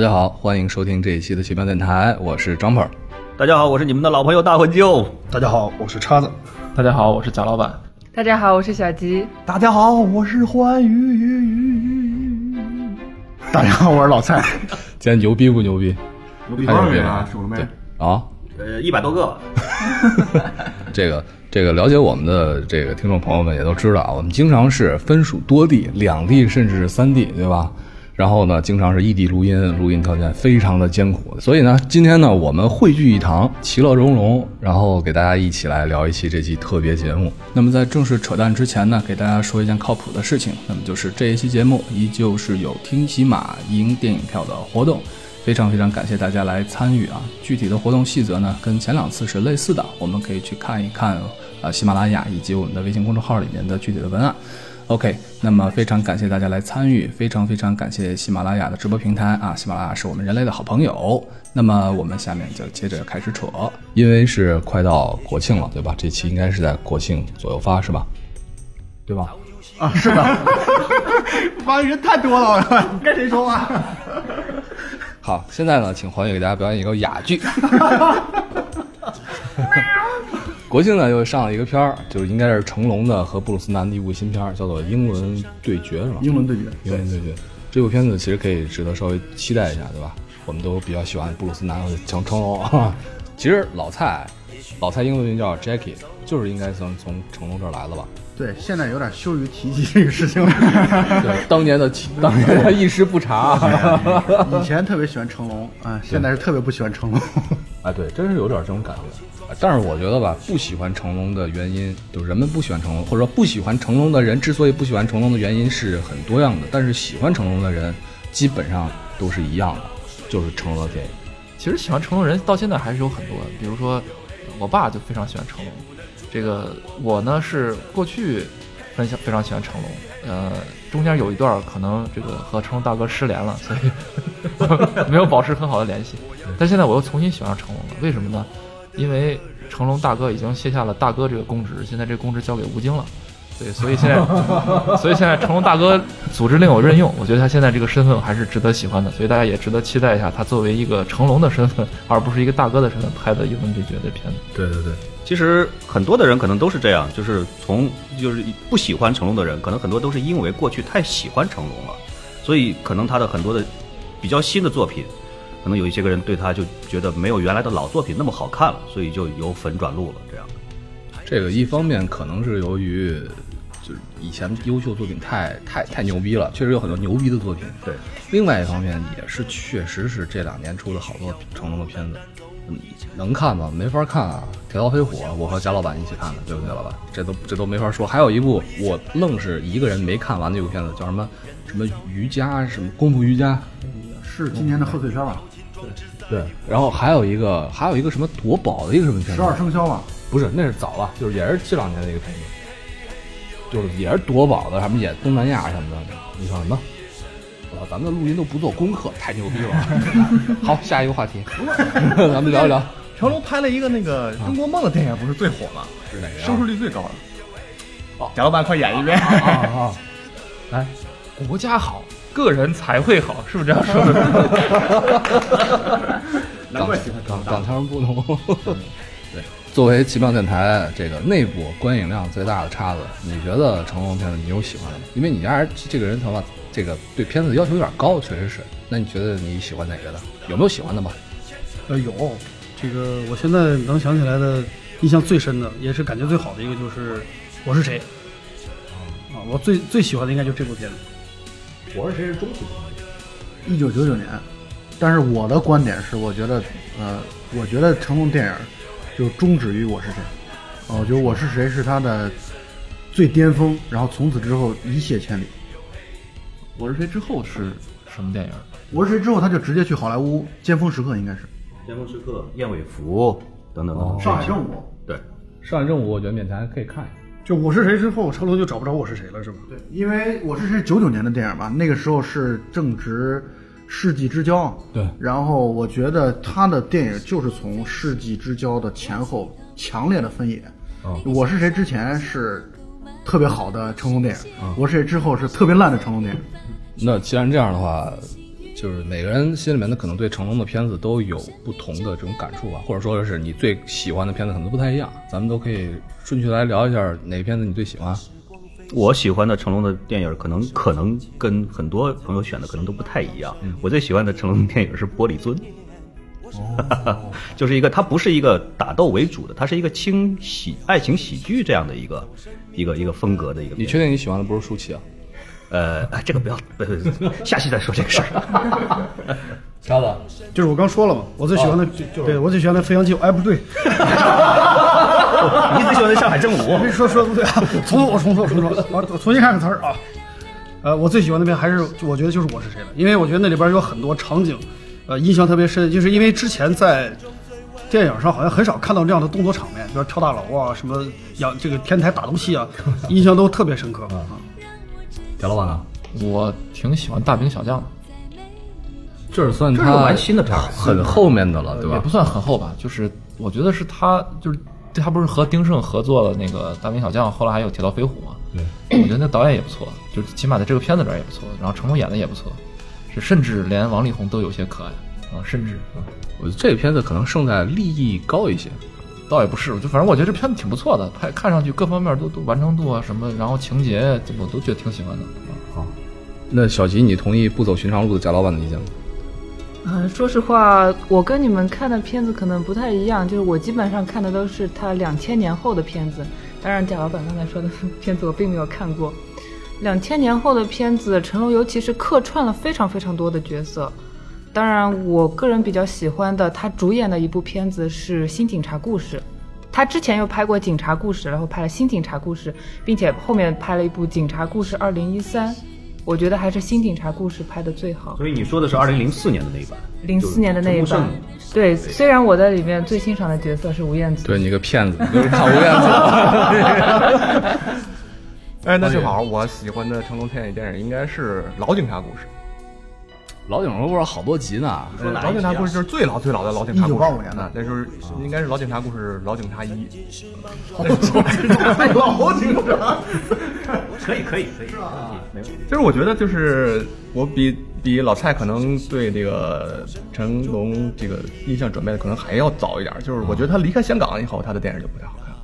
大家好，欢迎收听这一期的奇妙电台，我是张鹏。大家好，我是你们的老朋友大混舅。大家好，我是叉子。大家好，我是贾老板。大家好，我是小吉。大家好，我是欢愉。大家好，我是老蔡。今天牛逼不牛逼？牛逼多少人啊？数了没？啊？呃，一百多个。这 个这个，了解我们的这个听众朋友们也都知道啊，我们经常是分属多地、两地，甚至是三地，对吧？然后呢，经常是异地录音，录音条件非常的艰苦。所以呢，今天呢，我们汇聚一堂，其乐融融，然后给大家一起来聊一期这期特别节目。那么在正式扯淡之前呢，给大家说一件靠谱的事情，那么就是这一期节目依旧是有听喜马赢电影票的活动，非常非常感谢大家来参与啊！具体的活动细则呢，跟前两次是类似的，我们可以去看一看啊喜马拉雅以及我们的微信公众号里面的具体的文案。OK，那么非常感谢大家来参与，非常非常感谢喜马拉雅的直播平台啊！喜马拉雅是我们人类的好朋友。那么我们下面就接着开始扯，因为是快到国庆了，对吧？这期应该是在国庆左右发，是吧？对吧？啊，是的。发的人太多了，跟谁说话？好，现在呢，请黄宇给大家表演一个哑剧。国庆呢又上了一个片儿，就是应该是成龙的和布鲁斯南的一部新片儿，叫做《英伦对决》，是吧？英伦对决，英伦对决。这部片子其实可以值得稍微期待一下，对吧？我们都比较喜欢布鲁斯南和成成龙。其实老蔡，老蔡英文名叫 Jackie，就是应该从从成龙这儿来的吧？对，现在有点羞于提及这个事情了。对，当年的当年的一时不察。以前特别喜欢成龙啊，现在是特别不喜欢成龙。哎，对，真是有点这种感觉。但是我觉得吧，不喜欢成龙的原因，就是人们不喜欢成龙，或者说不喜欢成龙的人之所以不喜欢成龙的原因是很多样的。但是喜欢成龙的人，基本上都是一样的，就是成龙的电影。其实喜欢成龙人到现在还是有很多的，比如说我爸就非常喜欢成龙。这个我呢是过去分享非常喜欢成龙，呃，中间有一段可能这个和成龙大哥失联了，所以 没有保持很好的联系。但现在我又重新喜欢上成龙了，为什么呢？因为成龙大哥已经卸下了大哥这个公职，现在这个公职交给吴京了，对，所以现在，所以现在成龙大哥组织另有任用，我觉得他现在这个身份还是值得喜欢的，所以大家也值得期待一下他作为一个成龙的身份，而不是一个大哥的身份拍的《英伦对决》的片子。对对对，其实很多的人可能都是这样，就是从就是不喜欢成龙的人，可能很多都是因为过去太喜欢成龙了，所以可能他的很多的比较新的作品。可能有一些个人对他就觉得没有原来的老作品那么好看了，所以就由粉转路了。这样，这个一方面可能是由于就是以前优秀作品太太太牛逼了，确实有很多牛逼的作品。对，另外一方面也是确实是这两年出了好多成龙的片子，嗯，能看吗？没法看啊！《铁道飞虎》，我和贾老板一起看的，对不对，老板？这都这都没法说。还有一部我愣是一个人没看完的一部片子，叫什么什么瑜伽什么功夫瑜伽，是今年的贺岁片吧？对，然后还有一个，还有一个什么夺宝的一个什么片子，十二生肖嘛？不是，那是早了，就是也是这两年的一个片子，就是也是夺宝的，什么演东南亚什么的。你说什么？啊，咱们的录音都不做功课，太牛逼了。好，下一个话题，咱们聊一聊。成龙拍了一个那个中国梦的电影，不是最火吗？是哪个？收视率最高的。哦，贾老板，快演一遍。啊，来，国家好。个人才会好，是不是这样说的？难怪喜欢港港腔不同。对，作为奇妙电台这个内部观影量最大的叉子，你觉得成龙片子你有喜欢的吗？因为你家这个人，头发这个对片子要求有点高，确实是。那你觉得你喜欢哪个的？有没有喜欢的吧？呃，有。这个我现在能想起来的，印象最深的，也是感觉最好的一个，就是《我是谁》。啊，我最最喜欢的应该就这部片子。我是谁是中期一九九九年，但是我的观点是，我觉得，呃，我觉得成龙电影就终止于我是谁，哦，我觉得我是谁是他的最巅峰，然后从此之后一泻千里。我是谁之后是什么电影？我是谁之后他就直接去好莱坞，尖峰时刻应该是。尖峰时刻，燕尾服等等等。上海正午。对，上海正午，我觉得勉强还可以看一下。就我是谁之后，成龙就找不着我是谁了，是吧？对，因为我是谁九九年的电影吧，那个时候是正值世纪之交。对，然后我觉得他的电影就是从世纪之交的前后强烈的分野。我是谁之前是特别好的成龙电影，我是谁之后是特别烂的成龙电影。那既然这样的话，就是每个人心里面的可能对成龙的片子都有不同的这种感触吧，或者说是你最喜欢的片子可能都不太一样，咱们都可以顺序来聊一下哪个片子你最喜欢。我喜欢的成龙的电影，可能可能跟很多朋友选的可能都不太一样。我最喜欢的成龙电影是《玻璃樽 》，就是一个它不是一个打斗为主的，它是一个轻喜爱情喜剧这样的一个一个一个风格的一个。你确定你喜欢的不是舒淇啊？呃，哎，这个不要，不不不下期再说这个事儿。超子，就是我刚说了嘛，我最喜欢的，对我最喜欢的《飞扬机》，哎，不对，你最喜欢的《上海正午》？说说不对啊，重说，我重说，重说，我重新看看词儿啊。呃，我最喜欢那边还是我觉得就是《我是谁》了，因为我觉得那里边有很多场景，呃，印象特别深，就是因为之前在电影上好像很少看到这样的动作场面，比如跳大楼啊，什么养这个天台打斗戏啊，印象都特别深刻啊。贾老板呢？我挺喜欢《大兵小将》的，这是算这是他蛮新的片儿很后面的了，对吧也不？算很后吧，就是我觉得是他，就是他不是和丁晟合作了那个《大兵小将》，后来还有《铁道飞虎》嘛。对，我觉得那导演也不错，就是起码在这个片子里边也不错，然后成龙演的也不错，是甚至连王力宏都有些可爱啊，甚至啊，我觉得这个片子可能胜在立意高一些。倒也不是，就反正我觉得这片子挺不错的，拍看上去各方面都都完成度啊什么，然后情节我都觉得挺喜欢的。啊那小吉，你同意不走寻常路的贾老板的意见吗？嗯，说实话，我跟你们看的片子可能不太一样，就是我基本上看的都是他两千年后的片子。当然，贾老板刚才说的 片子我并没有看过。两千年后的片子，成龙尤其是客串了非常非常多的角色。当然，我个人比较喜欢的，他主演的一部片子是《新警察故事》。他之前又拍过《警察故事》，然后拍了《新警察故事》，并且后面拍了一部《警察故事二零一三》。我觉得还是《新警察故事》拍的最好。所以你说的是二零零四年的那一版，零四年的那一版对，虽然我在里面最欣赏的角色是吴彦祖，对你个骗子，是看吴彦祖。哎，那正好，我喜欢的成龙电影电影应该是《老警察故事老警察故事好多集呢，》。呃老警察故事就是最老最老的老警察故事，1985年的啊那时候应该是老警察故事，老警察一。老警察，可以可以可以，没问题。就是我觉得就是我比比老蔡可能对这个成龙这个印象准备的可能还要早一点，就是我觉得他离开香港以后，他的电影就不太好看。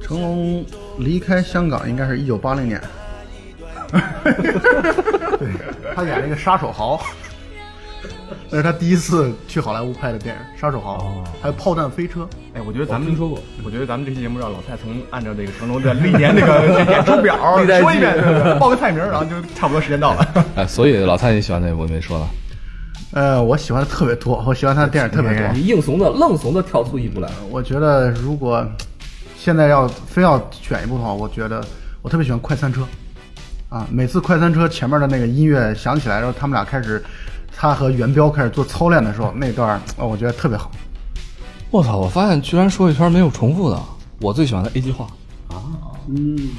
成龙离开香港应该是一九八零年，对 他演了一个杀手豪，那是他第一次去好莱坞拍的电影《杀手豪》，还有炮弹飞车。哎，我觉得咱们听说过，我觉得咱们这期节目让老蔡从按照这个成龙的历年这个 演出表说一遍，报个菜名，然后就差不多时间到了。哎，所以老蔡你喜欢哪部没说了？呃，我喜欢的特别多，我喜欢他的电影特别多。你硬怂的愣怂的跳出一部来，我觉得如果现在要非要选一部的话，我觉得我特别喜欢《快餐车》啊，每次《快餐车》前面的那个音乐响起来，然后他们俩开始，他和元彪开始做操练的时候，那段哦，我觉得特别好。我操！我发现居然说一圈没有重复的。我最喜欢的 A 计划啊，嗯，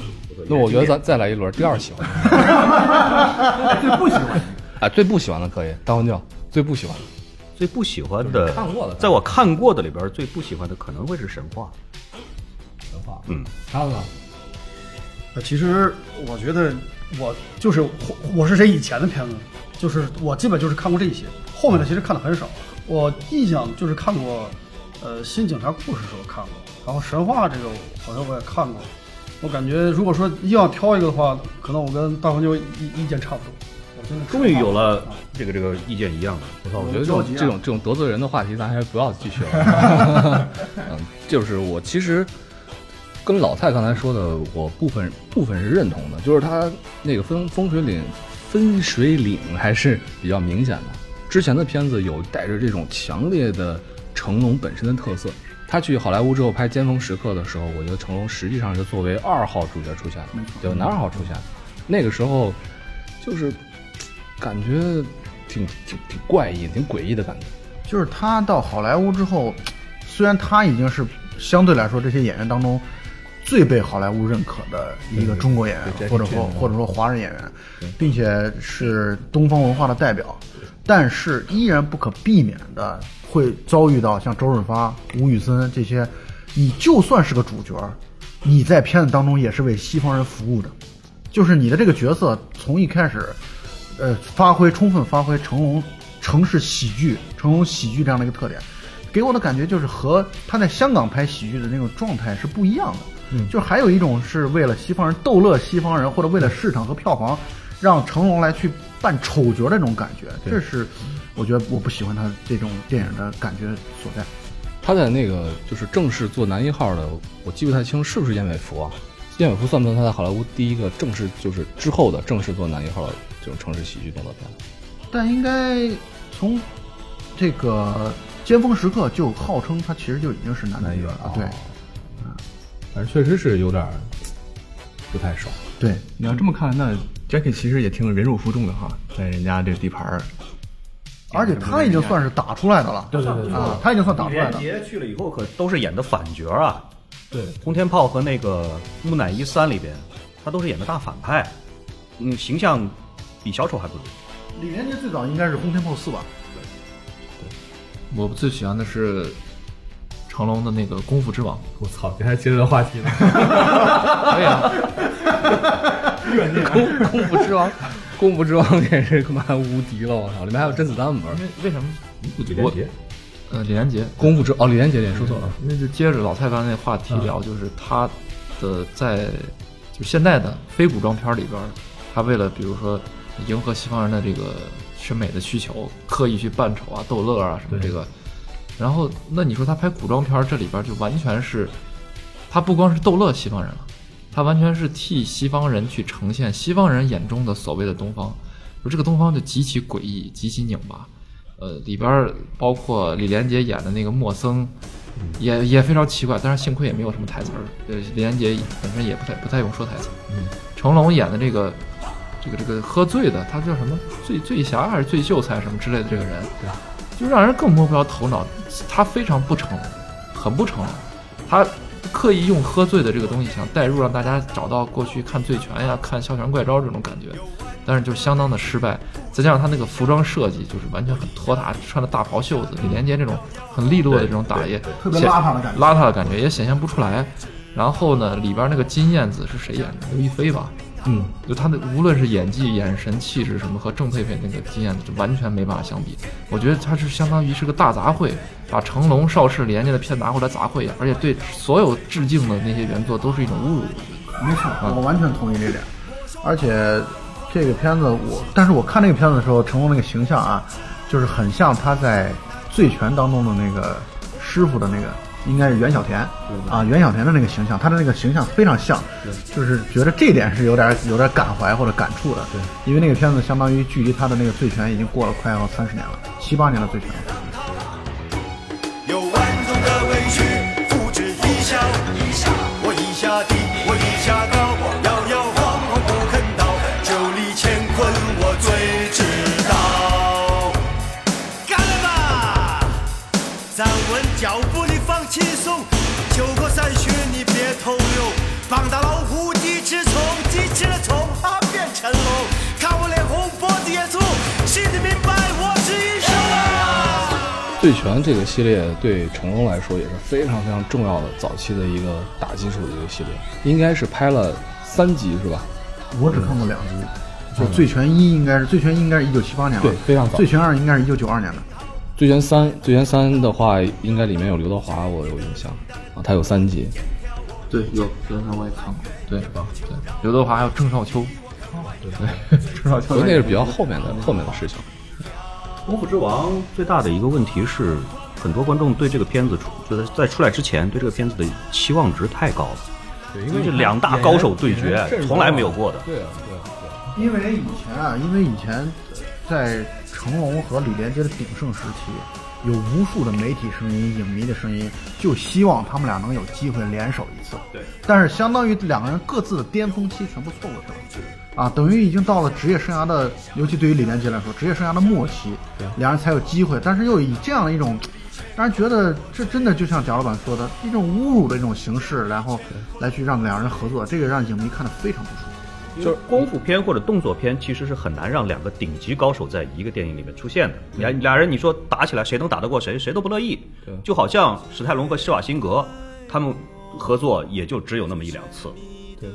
那我觉得咱再来一轮，第二喜欢的，最不喜欢啊，最不喜欢的可以大黄教，最不喜欢的最不喜欢的，看过的在我看过的里边，最不喜欢的可能会是神话。神话，嗯，他呢？呃，其实我觉得我就是我我是谁以前的片子，就是我基本就是看过这些，后面的其实看的很少。我印象就是看过，呃，《新警察故事》时候看过，然后《神话》这个好像我也看过。我感觉如果说硬要挑一个的话，可能我跟大黄牛意意见差不多。我真的终于有了这个这个意见一样的。我操！我觉得这种这种这种得罪人的话题，咱还是不要继续了。嗯，就是我其实跟老蔡刚才说的，我部分部分是认同的，就是他那个分风水岭分水岭还是比较明显的。之前的片子有带着这种强烈的成龙本身的特色。他去好莱坞之后拍《尖峰时刻》的时候，我觉得成龙实际上是作为二号主角出现的，对，男二号出现的。那个时候就是感觉挺挺挺怪异、挺诡异的感觉。就是他到好莱坞之后，虽然他已经是相对来说这些演员当中最被好莱坞认可的一个中国演员，或者说或者说华人演员，并且是东方文化的代表，但是依然不可避免的会遭遇到像周润发、吴宇森这些，你就算是个主角，你在片子当中也是为西方人服务的，就是你的这个角色从一开始。呃发挥充分发挥成龙城市喜剧、成龙喜剧这样的一个特点，给我的感觉就是和他在香港拍喜剧的那种状态是不一样的。嗯，就是还有一种是为了西方人逗乐西方人，或者为了市场和票房，让成龙来去扮丑角的那种感觉，这是我觉得我不喜欢他这种电影的感觉所在。他在那个就是正式做男一号的，我记不太清是不是燕尾服啊？燕尾服算不算他在好莱坞第一个正式就是之后的正式做男一号的这种城市喜剧动作片？但应该从这个尖峰时刻就号称他其实就已经是男演员了，对反正确实是有点不太爽。对，你要这么看，那 Jackie 其实也挺忍辱负重的哈，在人家这地盘儿。而且他已经算是打出来的了，对对对啊，他已经算打出来的。杰去了以后可都是演的反角啊，对，《轰天炮》和那个《木乃伊三》里边，他都是演的大反派，嗯，形象比小丑还不如。李连杰最早应该是《轰天炮四》吧？我最喜欢的是成龙的那个《功夫之王我操，你还接着话题呢？》，可以啊，功功夫之王，功夫之王也是他妈无敌了！我操，里面还有甄子丹不是因？为为什么？李连杰，呃，李连杰，功夫之哦，李连杰，脸说错了。那就接着老蔡刚才那话题聊，就是他的在就现在的非古装片里边，他为了比如说迎合西方人的这个审美的需求，刻意去扮丑啊、逗乐啊什么这个。然后，那你说他拍古装片儿，这里边就完全是，他不光是逗乐西方人了，他完全是替西方人去呈现西方人眼中的所谓的东方。就这个东方就极其诡异，极其拧巴。呃，里边包括李连杰演的那个莫僧，也也非常奇怪，但是幸亏也没有什么台词儿。呃，李连杰本身也不太不太用说台词。嗯，成龙演的这个这个这个喝醉的，他叫什么醉醉侠还是醉秀才什么之类的这个人，对就让人更摸不着头脑。他非常不成，很不成。他刻意用喝醉的这个东西想带入，让大家找到过去看醉拳呀、看哮拳怪招这种感觉，但是就相当的失败。再加上他那个服装设计，就是完全很拖沓，穿着大袍袖子，李连杰这种很利落的这种打也特别显邋遢的感觉邋遢的感觉也显现不出来。然后呢，里边那个金燕子是谁演的？刘亦菲吧？嗯，就他的无论是演技、眼神、气质什么，和郑佩佩那个金燕子就完全没办法相比。我觉得他是相当于是个大杂烩，把成龙、邵氏、连家的片拿过来杂烩一下，而且对所有致敬的那些原作都是一种侮辱。没错，我完全同意这点。而且这个片子我，但是我看那个片子的时候，成龙那个形象啊，就是很像他在《醉拳》当中的那个师傅的那个，应该是袁小田啊，袁小田的那个形象，他的那个形象非常像，就是觉得这点是有点有点感怀或者感触的。对，因为那个片子相当于距离他的那个《醉拳》已经过了快要三十年了，七八年的《醉拳》了。醉拳》这个系列对成龙来说也是非常非常重要的早期的一个打基础的一个系列，应该是拍了三集是吧？我只看过两集，就《醉拳一》应该是《醉拳一》应该是一九七八年了，对非常早醉拳二》应该是一九九二年的。《醉拳三》《醉拳三》的话，应该里面有刘德华，我有印象啊，他有三集。对，有刘德华我也看过，对吧？对，刘德华还有郑少秋，对对，郑少秋那是比较后面的后面的事情。《功夫之王》最大的一个问题是，很多观众对这个片子出，就是在出来之前对这个片子的期望值太高了。对，因为这两大高手对决，从来没有过的。对啊，对啊，对啊。因为以前啊，因为以前在成龙和李连杰的鼎盛时期，有无数的媒体声音、影迷的声音，就希望他们俩能有机会联手一次。对，但是相当于两个人各自的巅峰期全部错过去了。啊，等于已经到了职业生涯的，尤其对于李连杰来说，职业生涯的末期，两人才有机会。但是又以这样的一种，让人觉得这真的就像贾老板说的，一种侮辱的一种形式，然后来去让两人合作，这个让影迷看得非常不舒服。就是功夫片或者动作片，其实是很难让两个顶级高手在一个电影里面出现的。俩俩人，你说打起来，谁能打得过谁？谁都不乐意。就好像史泰龙和施瓦辛格他们合作，也就只有那么一两次。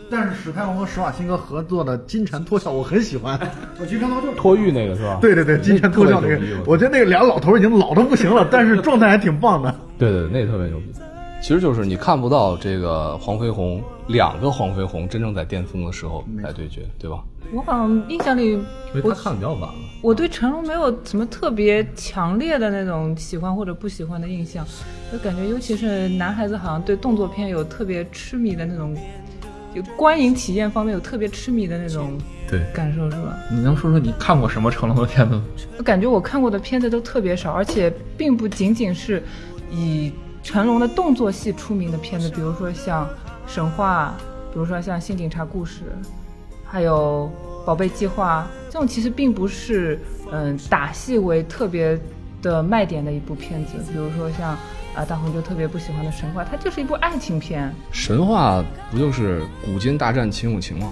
但是史泰龙和施瓦辛格合作的《金蝉脱壳》我很喜欢。我经常都就脱玉那个是吧？对对对，《金蝉脱壳》那个我觉得那个俩老头已经老的不行了，但是状态还挺棒的。对对，对那特别牛逼。其实就是你看不到这个黄飞鸿两个黄飞鸿真正在巅峰的时候来对决，对吧？我好像印象里，因为我他看的比较晚了。我对成龙没有什么特别强烈的那种喜欢或者不喜欢的印象，就感觉尤其是男孩子好像对动作片有特别痴迷的那种，就观影体验方面有特别痴迷的那种对感受，是吧？你能说说你看过什么成龙的片子吗？我感觉我看过的片子都特别少，而且并不仅仅是以成龙的动作戏出名的片子，比如说像《神话》，比如说像《新警察故事》，还有《宝贝计划》这种，其实并不是嗯打戏为特别的卖点的一部片子。比如说像啊大红就特别不喜欢的《神话》，它就是一部爱情片。神话不就是古今大战秦俑情吗？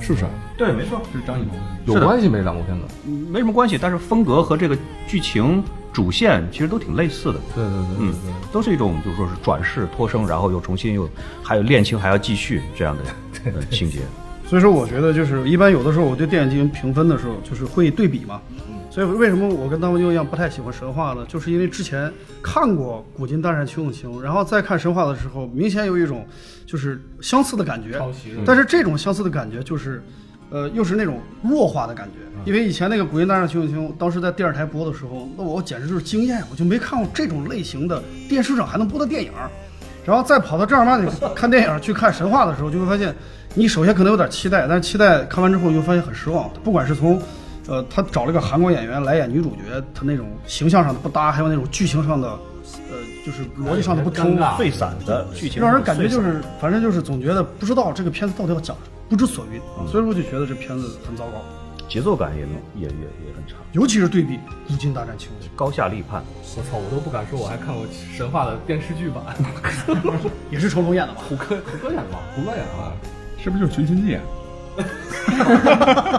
是不是？对，没错，是张艺谋。有关系没？两部片子？嗯没什么关系，但是风格和这个剧情主线其实都挺类似的。对对对嗯，都是一种就是说是转世脱生，然后又重新又还有恋情还要继续这样的 呃情节。所以说，我觉得就是一般有的时候我对电影进行评分的时候，就是会对比嘛。所以为什么我跟大文就一样不太喜欢神话呢？就是因为之前看过《古今大战秦俑情》，然后再看神话的时候，明显有一种就是相似的感觉。但是这种相似的感觉就是，呃，又是那种弱化的感觉。因为以前那个《古今大战秦俑情》，当时在电视台播的时候，那我简直就是惊艳，我就没看过这种类型的电视上还能播的电影。然后再跑到正儿八经看电影去看神话的时候，就会发现，你首先可能有点期待，但是期待看完之后，你就发现很失望。不管是从，呃，他找了个韩国演员来演女主角，他那种形象上的不搭，还有那种剧情上的，呃，就是逻辑上的不通，废散的剧情，让人感觉就是，反正就是总觉得不知道这个片子到底要讲什么，不知所云。所以说，我就觉得这片子很糟糕，节奏感也也也也很差，尤其是对比《古今大战秦俑高下立判。我操，我都不敢说我还看过神话的电视剧版，》，也是成龙演的吧？胡歌胡歌演的吧？胡歌演的吧？是不是就是《寻秦记》？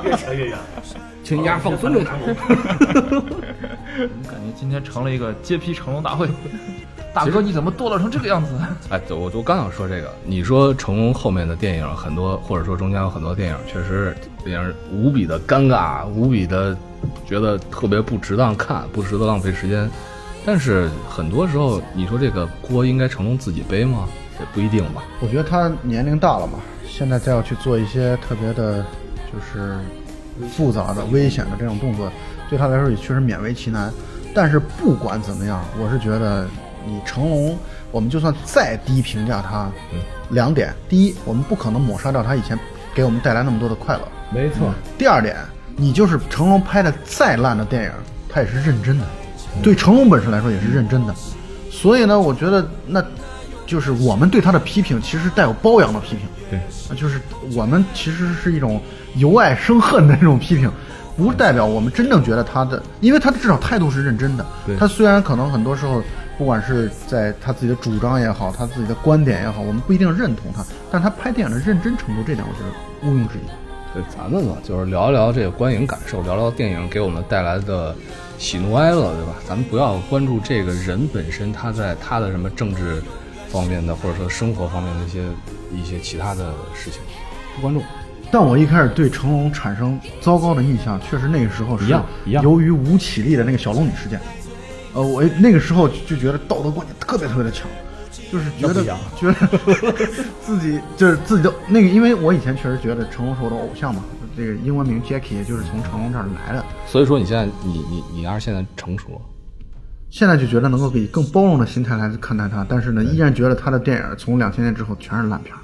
越扯越远。请丫放尊重他。感觉今天成了一个揭批成龙大会。大哥，你怎么堕落成这个样子？哎，对我我刚想说这个，你说成龙后面的电影很多，或者说中间有很多电影，确实令人无比的尴尬，无比的觉得特别不值当看，不值得浪费时间。但是很多时候，你说这个锅应该成龙自己背吗？也不一定吧。我觉得他年龄大了嘛，现在再要去做一些特别的，就是复杂的、危险的这种动作，对他来说也确实勉为其难。但是不管怎么样，我是觉得你成龙，我们就算再低评价他，两点：第一，我们不可能抹杀掉他以前给我们带来那么多的快乐；没错，第二点，你就是成龙拍的再烂的电影，他也是认真的，对成龙本身来说也是认真的。所以呢，我觉得那就是我们对他的批评，其实带有包养的批评。对，啊就是我们其实是一种由爱生恨的那种批评，不代表我们真正觉得他的，因为他至少态度是认真的。对。他虽然可能很多时候，不管是在他自己的主张也好，他自己的观点也好，我们不一定认同他，但他拍电影的认真程度，这点我觉得毋庸置疑。对，咱们嘛，就是聊一聊这个观影感受，聊聊电影给我们带来的喜怒哀乐，对吧？咱们不要关注这个人本身，他在他的什么政治方面的，或者说生活方面的一些一些其他的事情，不关注。但我一开始对成龙产生糟糕的印象，确实那个时候是一样一样由于吴绮莉的那个小龙女事件，呃，我那个时候就觉得道德观念特别特别的强，就是觉得觉得 自己就是自己的那个，因为我以前确实觉得成龙是我的偶像嘛，这个英文名 Jackie 也就是从成龙这儿来的，所以说你现在你你你要是现在成熟了，现在就觉得能够以更包容的心态来看待他，但是呢，依然觉得他的电影从两千年之后全是烂片儿。《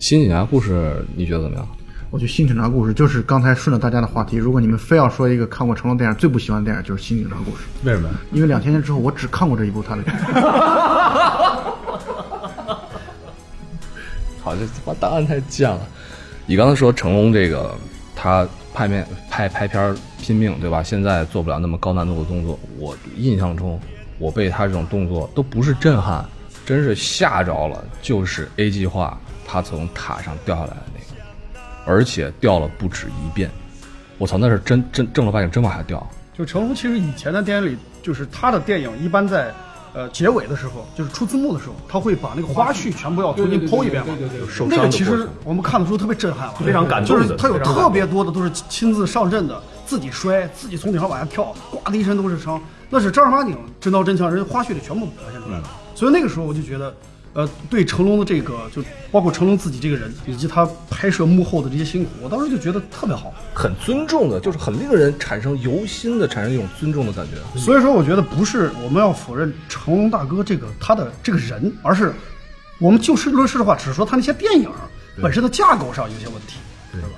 新警察故事》你觉得怎么样？我觉得《新警察故事》就是刚才顺着大家的话题，如果你们非要说一个看过成龙电影最不喜欢的电影，就是《新警察故事》。为什么？因为两千年之后，我只看过这一部他的电影。好，这他妈答案太贱了。你刚才说成龙这个他拍面拍拍片儿拼命，对吧？现在做不了那么高难度的动作。我印象中，我被他这种动作都不是震撼，真是吓着了。就是 A 计划他从塔上掉下来的那个，而且掉了不止一遍。我操，那是真真正儿八经真往下掉。就成龙其实以前的电影里，就是他的电影一般在，呃呃结尾的时候，就是出字幕的时候，他会把那个花絮全部要重新剖一遍嘛。受那个其实我们看的时候特别震撼了，非常感动的就是他有特别多的都是亲自上阵的，自己摔，自己从顶上往下跳，呱的一身都是伤，那是正儿八经真刀真枪，人家花絮里全部表现出来了。所以那个时候我就觉得，呃，对成龙的这个，就包括成龙自己这个人，以及他拍摄幕后的这些辛苦，我当时就觉得特别好。很尊重的，就是很令人产生由心的产生一种尊重的感觉。所以说，我觉得不是我们要否认成龙大哥这个他的这个人，而是我们就事论事的话，只是说他那些电影本身的架构上有些问题。对吧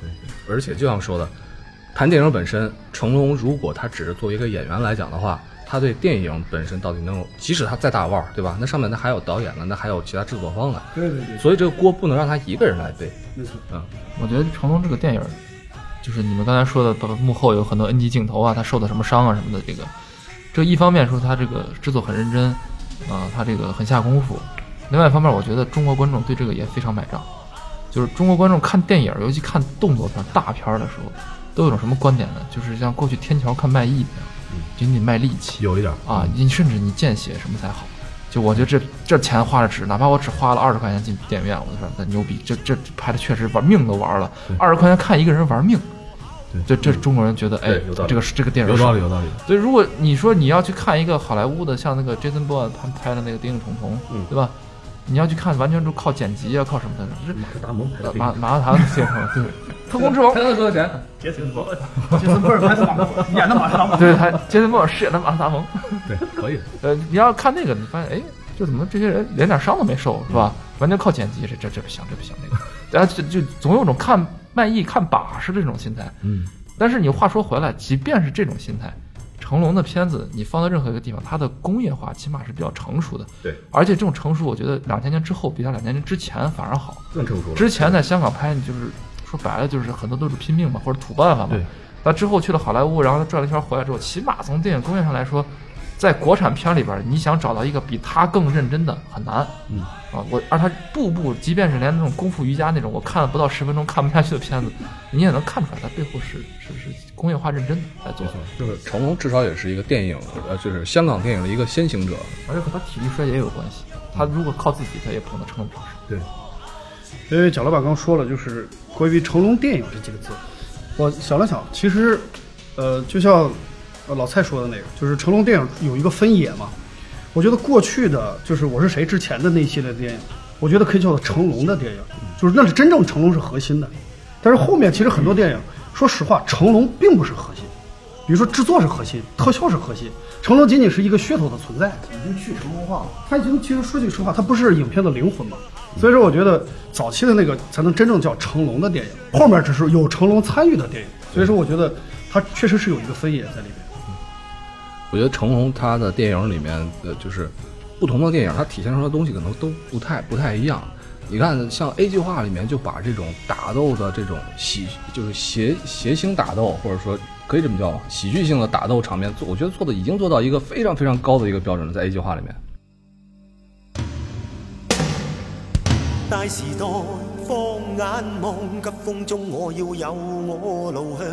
而且就像说的，谈电影本身，成龙如果他只是作为一个演员来讲的话，他对电影本身到底能有，即使他再大腕儿，对吧？那上面那还有导演呢，那还有其他制作方呢。对对对，所以这个锅不能让他一个人来背。没错。嗯，我觉得成龙这个电影，就是你们刚才说的，幕后有很多 NG 镜头啊，他受的什么伤啊什么的，这个，这一方面说他这个制作很认真，啊、他这个很下功夫；另外一方面，我觉得中国观众对这个也非常买账。就是中国观众看电影，尤其看动作片、大片儿的时候，都有种什么观点呢？就是像过去天桥看卖艺一样，仅仅卖力气。有一点啊，你甚至你见血什么才好。就我觉得这这钱花的值，哪怕我只花了二十块钱进电影院，我就说他牛逼，这这拍的确实玩命都玩了，二十块钱看一个人玩命，这这中国人觉得哎有道，理这个是这个电影有道理，有道理。所以如果你说你要去看一个好莱坞的，像那个 Jason Bourne 他们拍的那个《谍影重重》，嗯对吧？你要去看，完全就靠剪辑啊，靠什么的？这马达蒙拍的马马达先生对，特工之王，他多少钱？杰森·波尔拍的马演的马特达蒙，对他杰森·鲍尔饰演的马特达蒙。对，可以。呃，你要看那个，你发现哎，这怎么这些人连点伤都没受，是吧？完全靠剪辑，这这这不行，这不行，那个，大家就就总有种看卖艺、看把式这种心态。嗯，但是你话说回来，即便是这种心态，成龙的片子你放在任何一个地方，它的工业化起码是比较成熟的。对，而且这种成熟，我觉得两千年之后比他两千年之前反而好。更成熟。之前在香港拍，你就是说白了就是很多都是拼命嘛，或者土办法嘛对。那之后去了好莱坞，然后他转了一圈回来之后，起码从电影工业上来说，在国产片里边，你想找到一个比他更认真的很难。嗯啊，我而他步步，即便是连那种功夫瑜伽那种，我看了不到十分钟看不下去的片子，你也能看出来他背后是是是工业化认真的来做的，就是成龙至少也是一个电影，呃，就是香港电影的一个先行者。而且和他体力衰竭也有关系。他如果靠自己，他也不可能撑那么长时间。对，因为贾老板刚说了，就是关于成龙电影这几个字，我想了想，其实，呃，就像呃老蔡说的那个，就是成龙电影有一个分野嘛。我觉得过去的就是我是谁之前的那一系列电影，我觉得可以叫做成龙的电影，就是那是真正成龙是核心的。但是后面其实很多电影，说实话，成龙并不是核心。比如说制作是核心，特效是核心，成龙仅仅是一个噱头的存在。已经去成龙化了。他已经其实说句实话，他不是影片的灵魂嘛。所以说，我觉得早期的那个才能真正叫成龙的电影，后面只是有成龙参与的电影。所以说，我觉得他确实是有一个分野在里面。我觉得成龙他的电影里面的就是不同的电影，他体现出来的东西可能都不太不太一样。你看，像 A 计划里面就把这种打斗的这种喜，就是谐谐星打斗，或者说可以这么叫吗？喜剧性的打斗场面做，我觉得做的已经做到一个非常非常高的一个标准了，在 A 计划里面。大时代放眼望急风中，我要有我路向。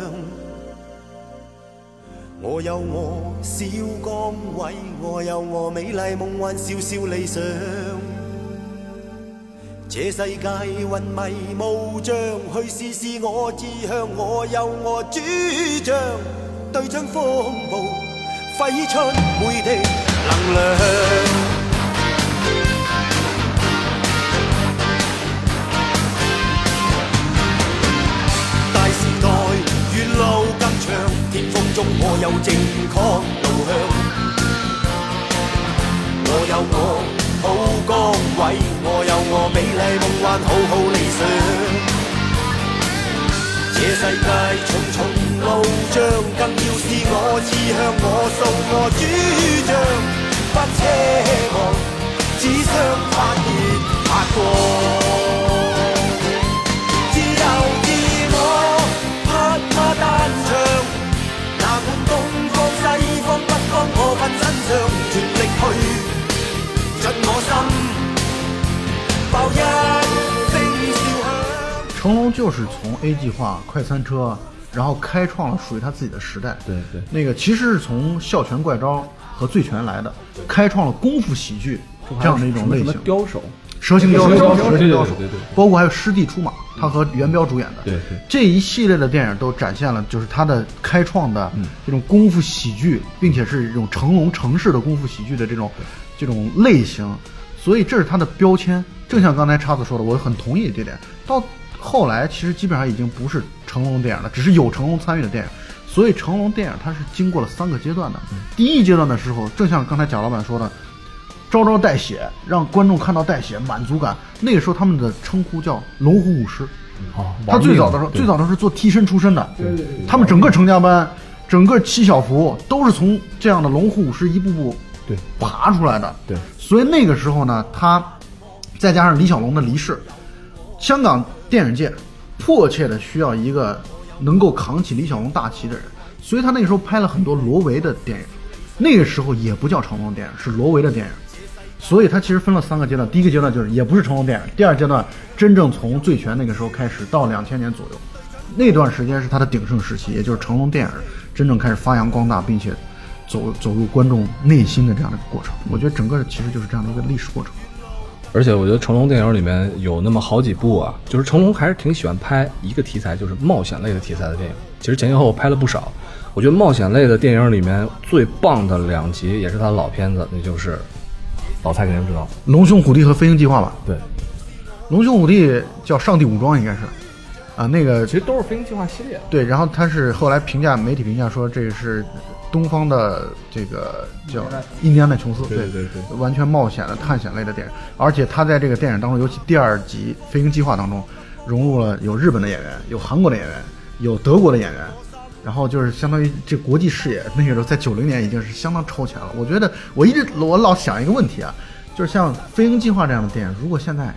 我有我小岗位，我有我美丽梦幻，小小理想。这世界云迷雾障，去试试我志向，我有我主张。对准风暴挥出每滴能量。長，天風中我有正确导向。我有我好岗位，我有我美麗夢幻，好好理想。這世界重重路障，更要是我志向，我送我主張。不奢望，只想發熱發光。我噴身上，全力去盡我心，爆一聲笑響。成龙就是从 A 计划、快餐车，然后开创了属于他自己的时代。对对，那个其实是从《笑拳怪招》和醉拳来的，开创了功夫喜剧这样的一种类型。雕手，蛇形雕手，蛇形雕手包括还有《师弟出马》，他和元彪主演的，对对这一系列的电影都展现了就是他的开创的嗯这种功夫喜剧，并且是这种成龙城市的功夫喜剧的这种这种类型，所以这是他的标签。正像刚才叉子说的，我很同意这点。到后来，其实基本上已经不是成龙电影了，只是有成龙参与的电影。所以成龙电影它是经过了三个阶段的。第一阶段的时候，正像刚才贾老板说的，招招带血，让观众看到带血，满足感。那个时候他们的称呼叫龙虎武师。哦他最早的时候，最早的时候是做替身出身的，他们整个成家班，整个七小福都是从这样的龙虎武师一步步对爬出来的。对所以那个时候呢，他再加上李小龙的离世，香港电影界迫切的需要一个能够扛起李小龙大旗的人，所以他那个时候拍了很多罗维的电影，那个时候也不叫成龙电影，是罗维的电影。所以它其实分了三个阶段，第一个阶段就是也不是成龙电影，第二阶段真正从醉拳那个时候开始到两千年左右，那段时间是他的鼎盛时期，也就是成龙电影真正开始发扬光大，并且走走入观众内心的这样的一个过程。我觉得整个其实就是这样的一个历史过程。而且我觉得成龙电影里面有那么好几部啊，就是成龙还是挺喜欢拍一个题材，就是冒险类的题材的电影。其实前前后后拍了不少，我觉得冒险类的电影里面最棒的两集也是他的老片子，那就是老蔡肯定知道，龙兄虎弟和飞行计划吧，对，龙兄虎弟叫《上帝武装》，应该是啊，那个其实都是飞行计划系列。对，然后他是后来评价媒体评价说这个是东方的这个叫印第安纳琼斯，对对对完全冒险的探险类的电影，而且他在这个电影当中，尤其第二集《飞行计划》当中，融入了有日本的演员，有韩国的演员，有德国的演员。然后就是相当于这国际视野，那个时候在九零年已经是相当超前了。我觉得我一直我老想一个问题啊，就是像《飞鹰计划》这样的电影，如果现在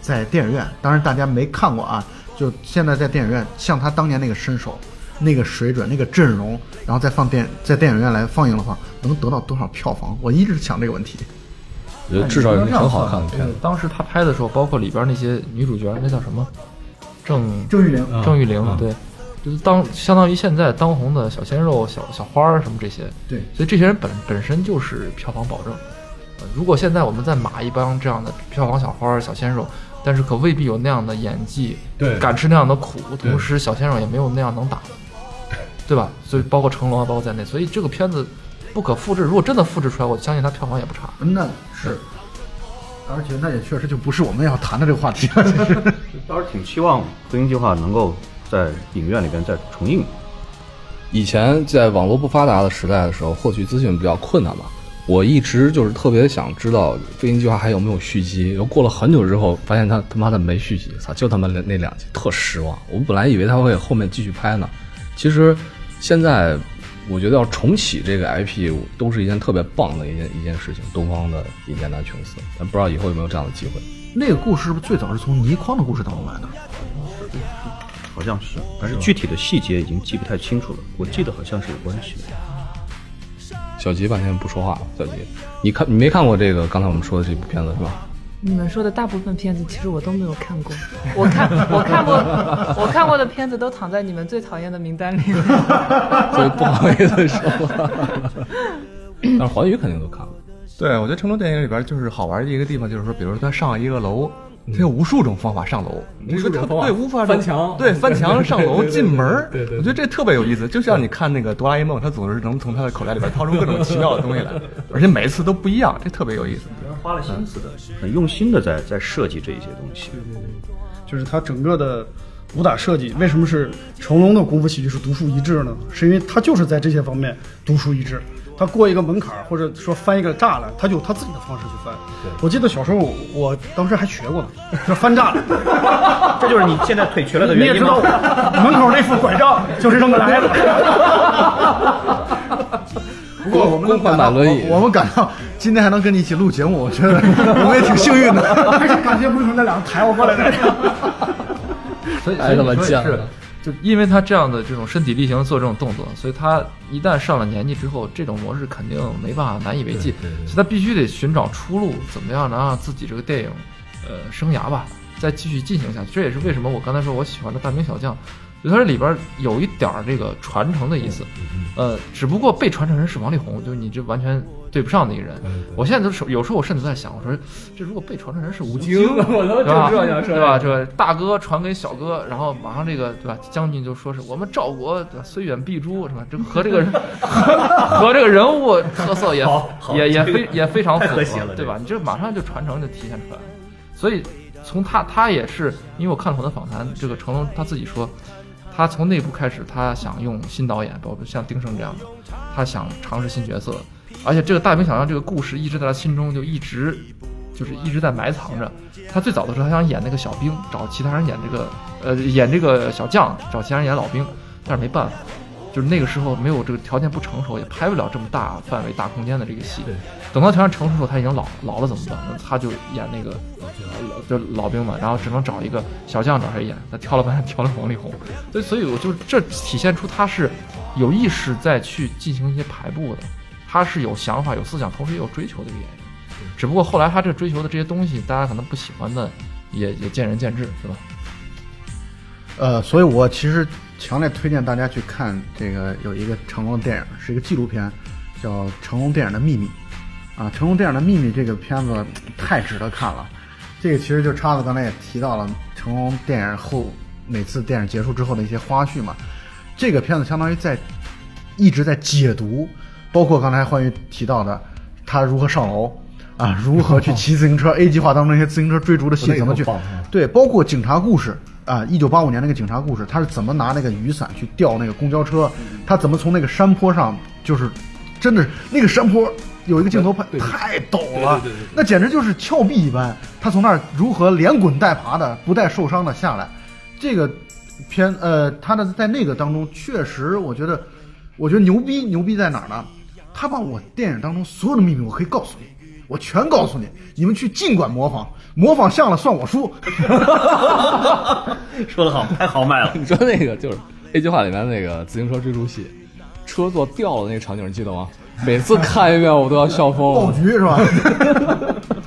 在电影院，当然大家没看过啊，就现在在电影院，像他当年那个身手、那个水准、那个阵容，然后再放电在电影院来放映的话，能得到多少票房？我一直想这个问题。我觉得至少有一个很好看的片子。当时他拍的时候，包括里边那些女主角，那叫什么？郑郑玉玲郑玉玲，对，就是当相当于现在当红的小鲜肉、小小花儿什么这些，对所以这些人本本身就是票房保证。呃如果现在我们再码一帮这样的票房小花儿、小鲜肉，但是可未必有那样的演技，对敢吃那样的苦，同时小鲜肉也没有那样能打，对吧？所以包括成龙啊，包括在内，所以这个片子不可复制。如果真的复制出来，我相信它票房也不差。那是，而且那也确实就不是我们要谈的这个话题了。其实，倒是挺期望《飞行计划》能够在影院里边再重映。以前在网络不发达的时代的时候，获取资讯比较困难嘛。我一直就是特别想知道《飞行计划》还有没有续集。然后过了很久之后，发现他他妈的没续集，操，就他妈那那两集，特失望。我本来以为他会后面继续拍呢。其实现在我觉得要重启这个 IP 都是一件特别棒的一件一件事情。东方的印第安纳琼斯，但不知道以后有没有这样的机会。那个故事是不是最早是从倪匡的故事当中来的？好像是，但是具体的细节已经记不太清楚了。我记得好像是有关系的。小吉半天不说话了。小吉，你看你没看过这个刚才我们说的这部片子是吧？你们说的大部分片子，其实我都没有看过。我看我看过 我看过的片子都躺在你们最讨厌的名单里。所以不好意思说。但是黄宇肯定都看过。对，我觉得成龙电影里边就是好玩的一个地方，就是说，比如说他上一个楼，他有无数种方法上楼，无数种方法对，无法翻墙对，翻墙上楼进门儿对对对我觉得这特别有意思，就像你看那个哆啦 A 梦，他总是能从他的口袋里边掏出各种奇妙的东西来，而且每一次都不一样，这特别有意思。花了心思的，很用心的在在设计这一些东西。就是他整个的武打设计，为什么是成龙的功夫喜剧是独树一帜呢？是因为他就是在这些方面独树一帜。他过一个门槛儿，或者说翻一个栅栏，他就有他自己的方式去翻。我记得小时候，我当时还学过呢，就翻栅栏。这就是你现在腿瘸了的原因你也知道，门口那副拐杖就是这么来的。不过我们公款感到马轮椅我我们感到今天还能跟你一起录节目，我觉得我们也挺幸运的。还是感谢门口那两个抬我过来的。所以，所太他妈以说是就因为他这样的这种身体力行做这种动作，所以他一旦上了年纪之后，这种模式肯定没办法难以为继，所以他必须得寻找出路，怎么样能让自己这个电影，呃，生涯吧再继续进行下去。这也是为什么我刚才说我喜欢的大兵小将，就它这里边有一点儿这个传承的意思，呃，只不过被传承人是王力宏，就是你这完全对不上的一个人。我现在都是有时候我甚至在想，我说这如果被传承人是吴京，我都对吧？正这样说对吧？这个大哥传给小哥，然后马上这个对吧？将军就说是我们赵国对吧虽远必诛，是吧？这和这个 和这个人物特色也也也非也非常符合对吧？你这马上就传承就体现出来了。所以从他他也是，因为我看了很多访谈，这个成龙他自己说，他从内部开始，他想用新导演，包括像丁晟这样的，他想尝试新角色，而且这个大兵小将这个故事一直在他心中就一直就是一直在埋藏着。他最早的时候，他想演那个小兵，找其他人演这个呃演这个小将，找其他人演老兵，但是没办法。就是那个时候没有这个条件不成熟，也拍不了这么大范围、大空间的这个戏。等到条件成熟的时候，他已经老老了怎么办？那他就演那个老就老兵嘛，然后只能找一个小将找谁演？他挑了半天挑了王力宏，所以所以我就这体现出他是有意识在去进行一些排布的，他是有想法、有思想，同时也有追求的一个演员。只不过后来他这追求的这些东西，大家可能不喜欢的，也也见仁见智，是吧？呃，所以我其实强烈推荐大家去看这个有一个成龙的电影，是一个纪录片，叫《成龙电影的秘密》啊，《成龙电影的秘密》这个片子太值得看了。这个其实就叉子刚才也提到了成龙电影后每次电影结束之后的一些花絮嘛。这个片子相当于在一直在解读，包括刚才欢愉提到的他如何上楼啊，如何去骑自行车 A 计划当中那些自行车追逐的戏怎么去对，包括警察故事啊，一九八五年那个警察故事，他是怎么拿那个雨伞去吊那个公交车，他怎么从那个山坡上，就是真的那个山坡有一个镜头拍太陡了，那简直就是峭壁一般，他从那儿如何连滚带爬的不带受伤的下来，这个片呃，他的在那个当中确实，我觉得我觉得牛逼牛逼在哪儿呢？他把我电影当中所有的秘密我可以告诉你。我全告诉你，你们去尽管模仿，模仿像了算我输。说得好，太豪迈了。你说那个就是那句话里面那个自行车追逐戏，车座掉了那个场景，你记得吗？每次看一遍我都要笑疯爆。菊是吧？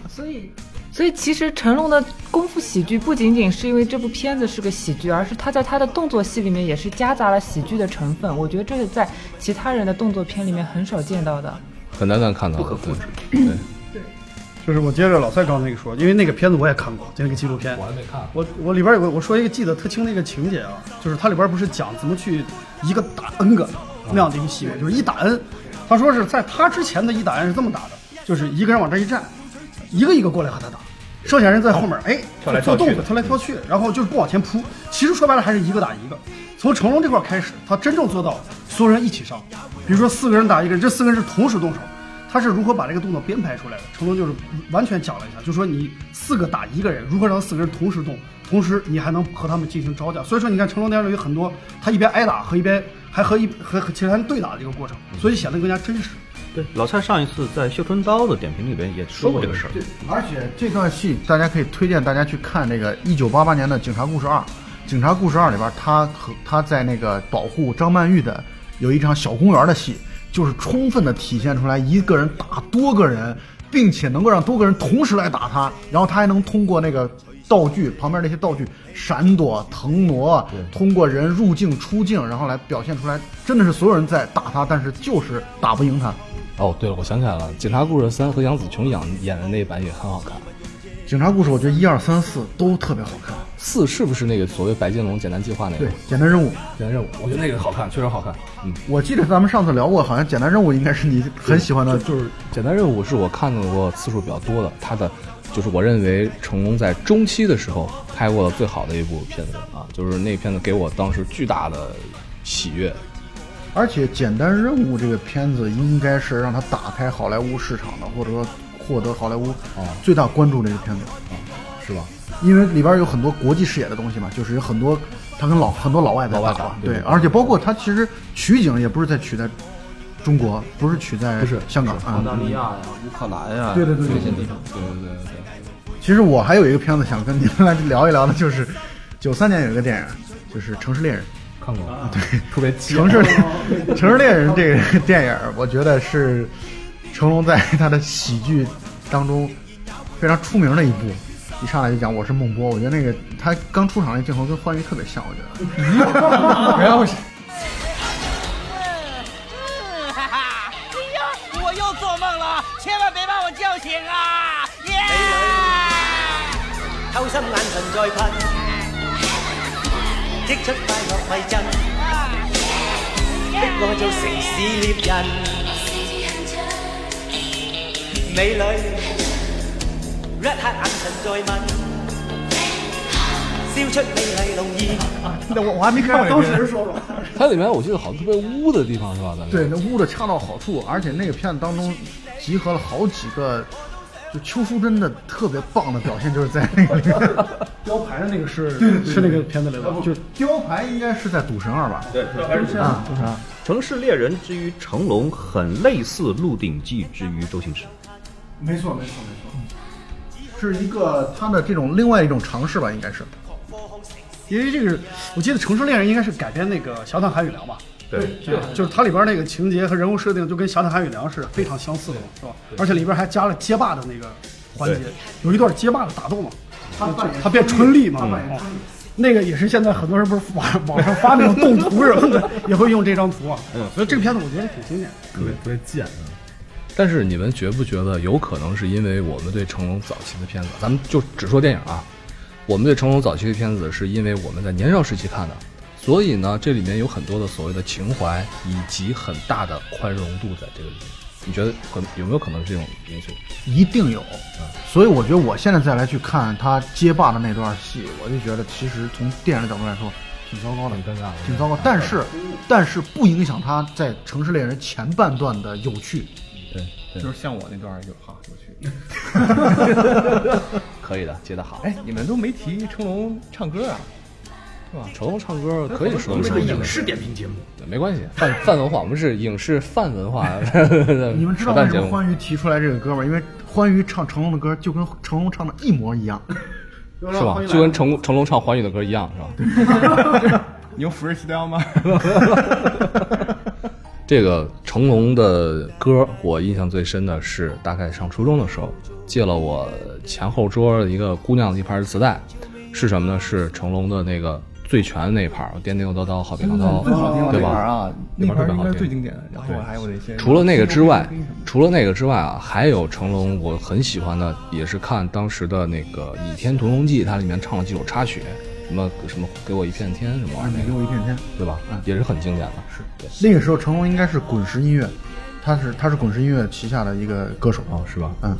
所以，所以其实成龙的功夫喜剧不仅仅是因为这部片子是个喜剧，而是他在他的动作戏里面也是夹杂了喜剧的成分。我觉得这是在其他人的动作片里面很少见到的。很难能看到，不可复制。对，就是我接着老蔡刚才那个说，因为那个片子我也看过，就那个纪录片，我还没看。我我里边有个我说一个记得特清的一个情节啊，就是它里边不是讲怎么去一个打 N 个那样的一个戏码，就是一打 N，他说是在他之前的一打 N 是这么打的，就是一个人往这一站，一个一个过来和他打，剩下人在后面哎跳来跳去做动作跳来跳去，然后就是不往前扑，其实说白了还是一个打一个。从成龙这块开始，他真正做到所有人一起上，比如说四个人打一个人，这四个人是同时动手，他是如何把这个动作编排出来的？成龙就是完全讲了一下，就说你四个打一个人，如何让四个人同时动，同时你还能和他们进行招架。所以说，你看成龙电影里有很多，他一边挨打和一边还和一和和其他人对打的一个过程，所以显得更加真实。对，老蔡上一次在《绣春刀》的点评里边也说过这个事儿。而且这段戏大家可以推荐大家去看那个一九八八年的《警察故事二》，《警察故事二》里边他和他在那个保护张曼玉的有一场小公园的戏，就是充分的体现出来一个人打多个人，并且能够让多个人同时来打他，然后他还能通过那个道具旁边那些道具闪躲、腾挪，通过人入境出境，然后来表现出来，真的是所有人在打他，但是就是打不赢他。哦，对了，我想起来了，《警察故事三》和杨紫琼演演的那版也很好看。警察故事，我觉得一二三四都特别好看。四是不是那个所谓白金龙简单计划那个？对，简单任务。简单任务，我觉得那个好看，确实好看。嗯，我记得咱们上次聊过，好像简单任务应该是你很喜欢的，就是简单任务是我看到过次数比较多的，他的就是我认为成龙在中期的时候拍过的最好的一部片子啊，就是那片子给我当时巨大的喜悦。而且《简单任务》这个片子应该是让他打开好莱坞市场的，或者说获得好莱坞最大关注的一个片子，是吧？因为里边有很多国际视野的东西嘛，就是有很多他跟老很多老外在老外打打对而且包括他其实取景也不是在取在中国，不是取在不是香港啊澳，大利亚呀、乌克兰呀，对对对对这些地方。对对对对。其实我还有一个片子想跟你们来聊一聊的，就是九三年有一个电影，就是《城市猎人》。看过啊，对，特别激城市 城市猎人这个电影，我觉得是成龙在他的喜剧当中非常出名的一部。一上来就讲我是孟波，我觉得那个他刚出场那镜头跟欢愉特别像，我觉得。不要哈哈！哎呀，我又做梦了，千万别把我叫醒啊！耶！偷心眼神再噴，激出快樂迷陣，逼我做城市獵人。美女。那我我还没看过这当片时说说，它里面我记得好像特别污的地方是吧？咱们对，那污的恰到好处，而且那个片子当中集合了好几个，就邱淑贞的特别棒的表现，就是在那个里面。雕牌的那个是是那个片子里的，就雕牌应该是在《赌神二》吧？对，还是这啊，赌神二。城市猎人之于成龙，很类似《鹿鼎记》之于周星驰。没错，没错，没错，是一个他的这种另外一种尝试吧，应该是。因为这个，我记得《城市猎人》应该是改编那个《侠探韩语良》吧？对，对，就是它里边那个情节和人物设定就跟《侠探韩语良》是非常相似的嘛，是吧？而且里边还加了街霸的那个环节，有一段街霸的打斗嘛，他他变春丽嘛，哦那个也是现在很多人不是网网上发那种动图什么的，也会用这张图啊。所以这个片子我觉得挺经典。特别特别贱啊。但是你们觉不觉得有可能是因为我们对成龙早期的片子，咱们就只说电影啊，我们对成龙早期的片子是因为我们在年少时期看的，所以呢，这里面有很多的所谓的情怀以及很大的宽容度在这个里面。你觉得可有没有可能是这种因素？一定有，所以我觉得我现在再来去看他街霸的那段戏，我就觉得其实从电影的角度来说挺糟糕的，很尴尬挺糟糕。但是，但是不影响他在《城市猎人》前半段的有趣。对，对就是像我那段儿就哈有趣。可以的，接的好。哎，你们都没提成龙唱歌啊？是吧成龙唱歌可以说是我们是个影视点评节目，没关系，泛泛 文化，我们是影视泛文化。你们知道为什么欢愉提出来这个歌吗？因为欢愉唱成龙的歌就跟成龙唱的一模一样，是吧？就跟成成龙唱欢愉的歌一样，是吧？你用 freestyle 吗？这个成龙的歌，我印象最深的是大概上初中的时候，借了我前后桌的一个姑娘的一盘磁带，是什么呢？是成龙的那个《醉拳》那一盘，颠颠叨叨，好听的对吧？那盘啊，那那盘最经典的。然后还有那些除了那个之外，除了那个之外啊，还有成龙我很喜欢的，也是看当时的那个《倚天屠龙记》，它里面唱了几首插曲，什么什么给我一片天什么玩意儿，你给我一片天，对吧？嗯也是很经典的。是。对。那个时候成龙应该是滚石音乐，他是他是滚石音乐旗下的一个歌手。哦，是吧？嗯，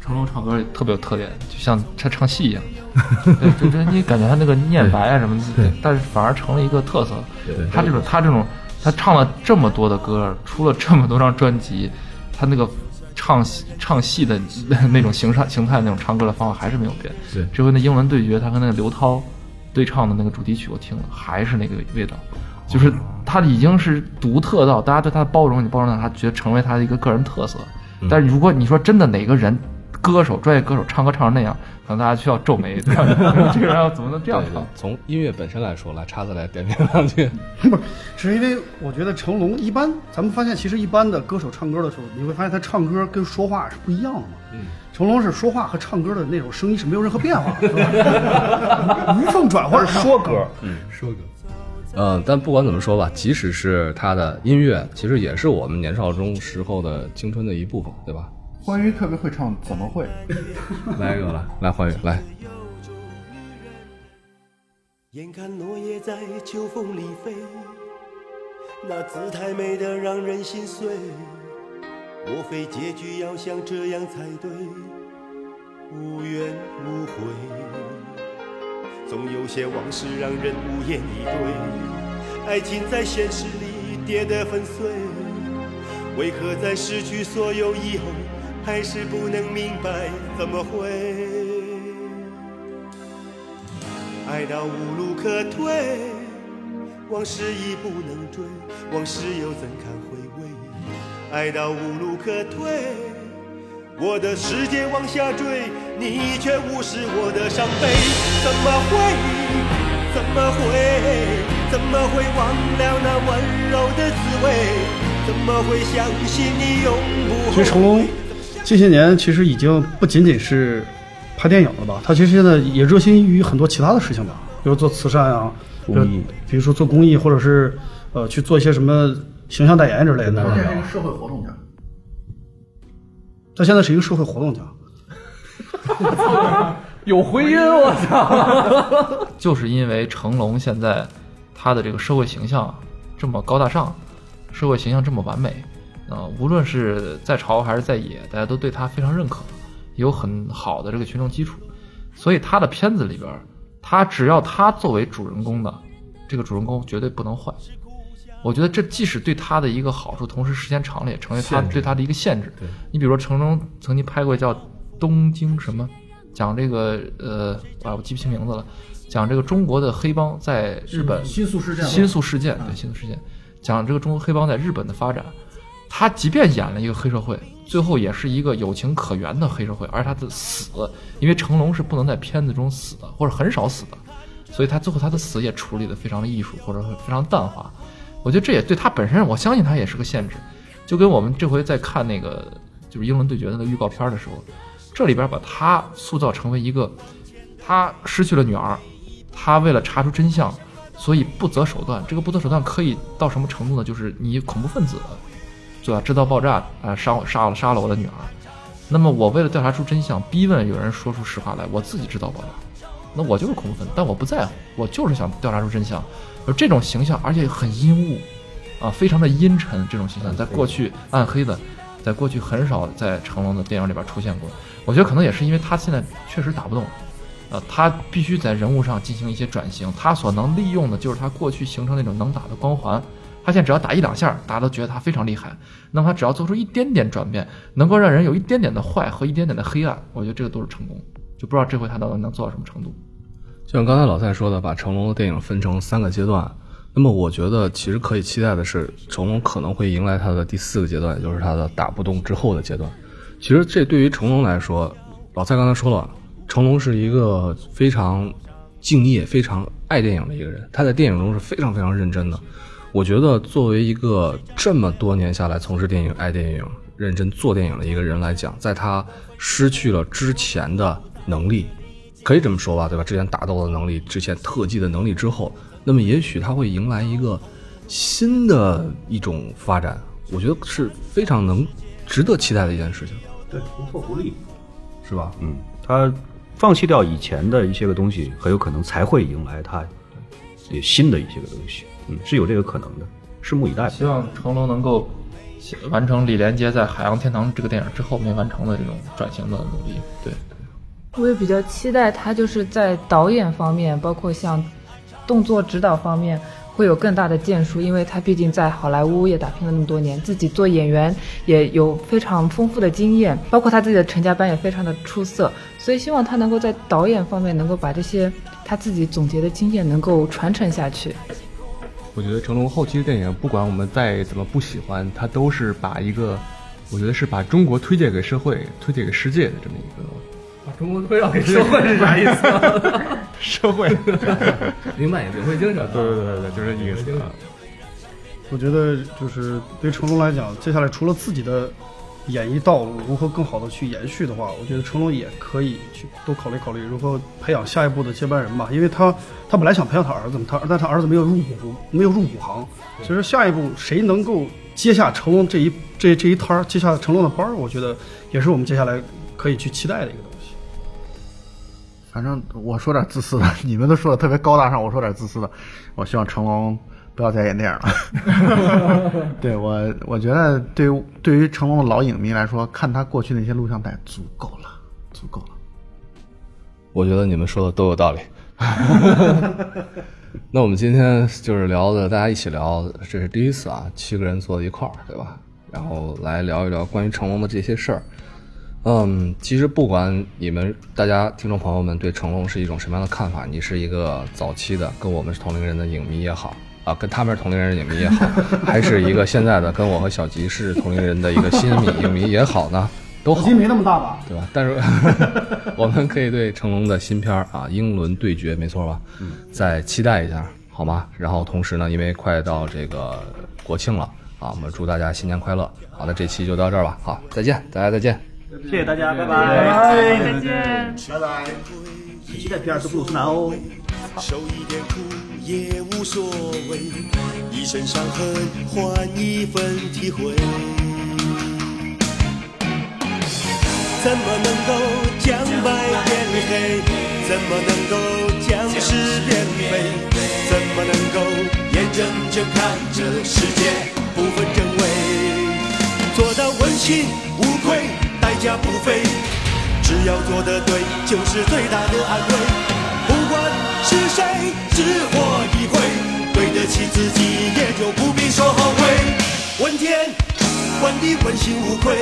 成龙唱歌也特别有特点，就像他唱戏一样，对，就就你感觉他那个念白啊什么的，但是反而成了一个特色。他这种他这种他唱了这么多的歌，出了这么多张专辑，他那个唱戏唱戏的 那种形态形态那种唱歌的方法还是没有变。对。这回那英文对决，他跟那个刘涛对唱的那个主题曲，我听了还是那个味道。就是他已经是独特到大家对他的包容，你包容到他觉得成为他的一个个人特色。但是如果你说真的哪个人歌手专业歌手唱歌唱成那样，可能大家需要皱眉，对 吧这个人要怎么能这样唱？从音乐本身来说，来叉子来点评两句。不是，是因为我觉得成龙一般，咱们发现其实一般的歌手唱歌的时候，你会发现他唱歌跟说话是不一样的嘛。嗯，成龙是说话和唱歌的那种声音是没有任何变化的，是吧 无缝转换。说歌，嗯，说歌。嗯，但不管怎么说吧，即使是他的音乐，其实也是我们年少中时候的青春的一部分，对吧？欢愉特别会唱，怎么会？来一个来，来欢愉来。眼看落叶在秋风里飞，那姿态美得让人心碎。莫非结局要像这样才对？无怨无悔，总有些往事让人无言以对。爱情在现实里跌得粉碎，为何在失去所有以后，还是不能明白怎么会？爱到无路可退，往事已不能追，往事又怎堪回味？爱到无路可退，我的世界往下坠，你却无视我的伤悲，怎么会？怎么会？怎么会忘了那温柔的滋味？怎么会相信你永不后悔？其实成龙这些年其实已经不仅仅是拍电影了吧？他其实现在也热心于很多其他的事情吧，比如做慈善啊，比如说做公益，或者是呃去做一些什么形象代言之类的。他现在是一个社会活动家。他现在是一个社会活动家。有回音，我操！就是因为成龙现在他的这个社会形象这么高大上，社会形象这么完美，啊、无论是在朝还是在野，大家都对他非常认可，有很好的这个群众基础，所以他的片子里边，他只要他作为主人公的这个主人公绝对不能坏。我觉得这既是对他的一个好处，同时时间长了也成为他对他的一个限制。你比如说成龙曾经拍过叫《东京什么》，讲这个呃，啊，我记不清名字了，讲这个中国的黑帮在日本新宿事件新宿事件对新宿事件，讲这个中国黑帮在日本的发展。他即便演了一个黑社会，最后也是一个有情可原的黑社会，而他的死，因为成龙是不能在片子中死的，或者很少死的，所以他最后他的死也处理的非常的艺术，或者非常淡化。我觉得这也对他本身，我相信他也是个限制。就跟我们这回在看那个就是英伦对决的那个预告片的时候，这里边把他塑造成为一个，他失去了女儿，他为了查出真相，所以不择手段。这个不择手段可以到什么程度呢？就是你恐怖分子，对吧？制造爆炸啊、杀我杀了杀了我的女儿。那么我为了调查出真相，逼问有人说出实话来，我自己制造爆炸，那我就是恐怖分子，但我不在乎，我就是想调查出真相。而这种形象，而且很阴雾，啊，非常的阴沉，这种形象在过去暗黑的，在过去很少在成龙的电影里边出现过。我觉得可能也是因为他现在确实打不动，呃，他必须在人物上进行一些转型。他所能利用的就是他过去形成那种能打的光环。他现在只要打一两下，大家都觉得他非常厉害。那么他只要做出一点点转变，能够让人有一点点的坏和一点点的黑暗，我觉得这个都是成功。就不知道这回他到底能做到什么程度。就像刚才老蔡说的，把成龙的电影分成三个阶段。那么我觉得其实可以期待的是，成龙可能会迎来他的第四个阶段，也就是他的打不动之后的阶段。其实这对于成龙来说，老蔡刚才说了，成龙是一个非常敬业、非常爱电影的一个人，他在电影中是非常非常认真的。我觉得作为一个这么多年下来从事电影、爱电影、认真做电影的一个人来讲，在他失去了之前的能力，可以这么说吧，对吧？之前打斗的能力，之前特技的能力之后，那么也许他会迎来一个新的一种发展，我觉得是非常能值得期待的一件事情，对，不破不立，是吧？嗯，他放弃掉以前的一些个东西，很有可能才会迎来他也新的一些个东西，嗯，是有这个可能的，拭目以待吧。希望成龙能够完成李连杰在《海洋天堂》这个电影之后没完成的这种转型的努力。对，我也比较期待他就是在导演方面，包括像动作指导方面会有更大的建树，因为他毕竟在好莱坞也打拼了那么多年，自己做演员也有非常丰富的经验，包括他自己的成家班也非常的出色，所以希望他能够在导演方面能够把这些他自己总结的经验能够传承下去。我觉得成龙后期的电影，不管我们再怎么不喜欢，他都是把一个，我觉得是把中国推荐给社会、推荐给世界的这么一个。把中国推让给社会是啥意思？社会，明白领会精神。对对对对，就是这个意思。我觉得就是对于成龙来讲，接下来除了自己的演艺道路如何更好的去延续的话，我觉得成龙也可以去多考虑考虑如何培养下一步的接班人吧。因为他他本来想培养他儿子嘛，他但他儿子没有入股，没有入股行。其实下一步谁能够接下成龙这一这这一摊儿，接下成龙的班儿，我觉得也是我们接下来可以去期待的一个东西。反正我说点自私的，你们都说的特别高大上，我说点自私的。我希望成龙不要再演电影了。对我，我觉得对于对于成龙的老影迷来说，看他过去那些录像带足够了，足够了。我觉得你们说的都有道理。那我们今天就是聊的，大家一起聊，这是第一次啊，七个人坐在一块儿，对吧？然后来聊一聊关于成龙的这些事儿。嗯，其实不管你们大家听众朋友们对成龙是一种什么样的看法，你是一个早期的跟我们是同龄人的影迷也好啊，跟他们是同龄人的影迷也好，还是一个现在的跟我和小吉是同龄人的一个新迷影迷也好呢，都好心，没那么大吧？对吧？但是 我们可以对成龙的新片儿啊，《英伦对决》，没错吧？嗯，再期待一下，好吗？然后同时呢，因为快到这个国庆了啊，我们祝大家新年快乐。好的，这期就到这儿吧，好，再见，大家再见。谢谢大家，拜拜，再见。拜拜。期待皮尔斯布鲁斯南哦。受一点苦也无所谓，一身伤痕换一份体会。怎么能够将白变黑？怎么能够将是变非？怎么能够眼睁睁看着世界不分真伪？做到问心无愧，代价不菲。只要做得对，就是最大的安慰。不管是谁，只活一回，对得起自己，也就不必说后悔。问天，问地，问心无愧。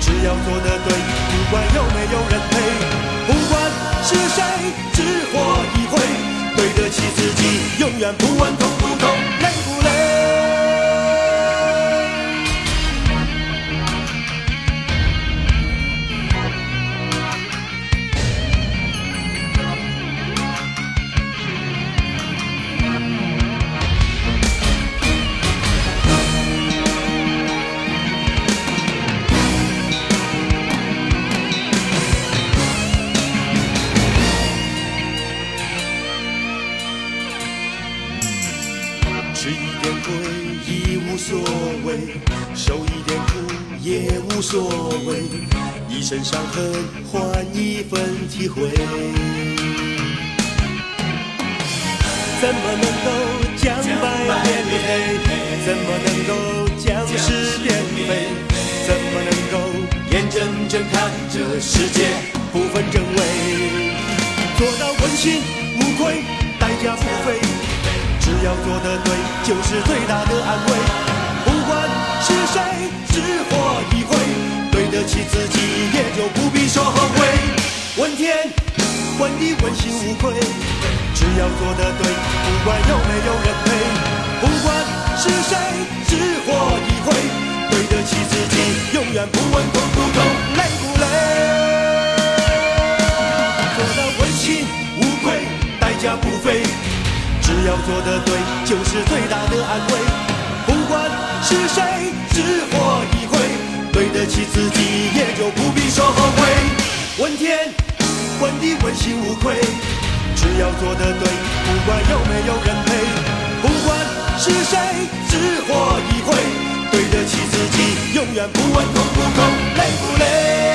只要做得对，不管有没有人陪。不管是谁，只活一回，对得起自己，永远不问痛不痛，无所谓，一身伤痕换一份体会。怎么能够将白变黑？怎么能够将是变非？怎么能够眼睁睁看着世界不分真伪？做到问心无愧，代价不菲。只要做得对，就是最大的安慰。不管是谁，只活一回，得起自己，也就不必说后悔。问天，问地，问心无愧。只要做得对，不管有没有人陪。不管是谁，只活一回，对得起自己，永远不问痛不痛，累不累。做到问心无愧，代价不菲。只要做得对，就是最大的安慰。不管是谁，只活一，对得起自己，也就不必说后悔。问天，问地，问心无愧。只要做得对，不管有没有人陪。不管是谁，只活一回，对得起自己，永远不问痛不痛，累不累。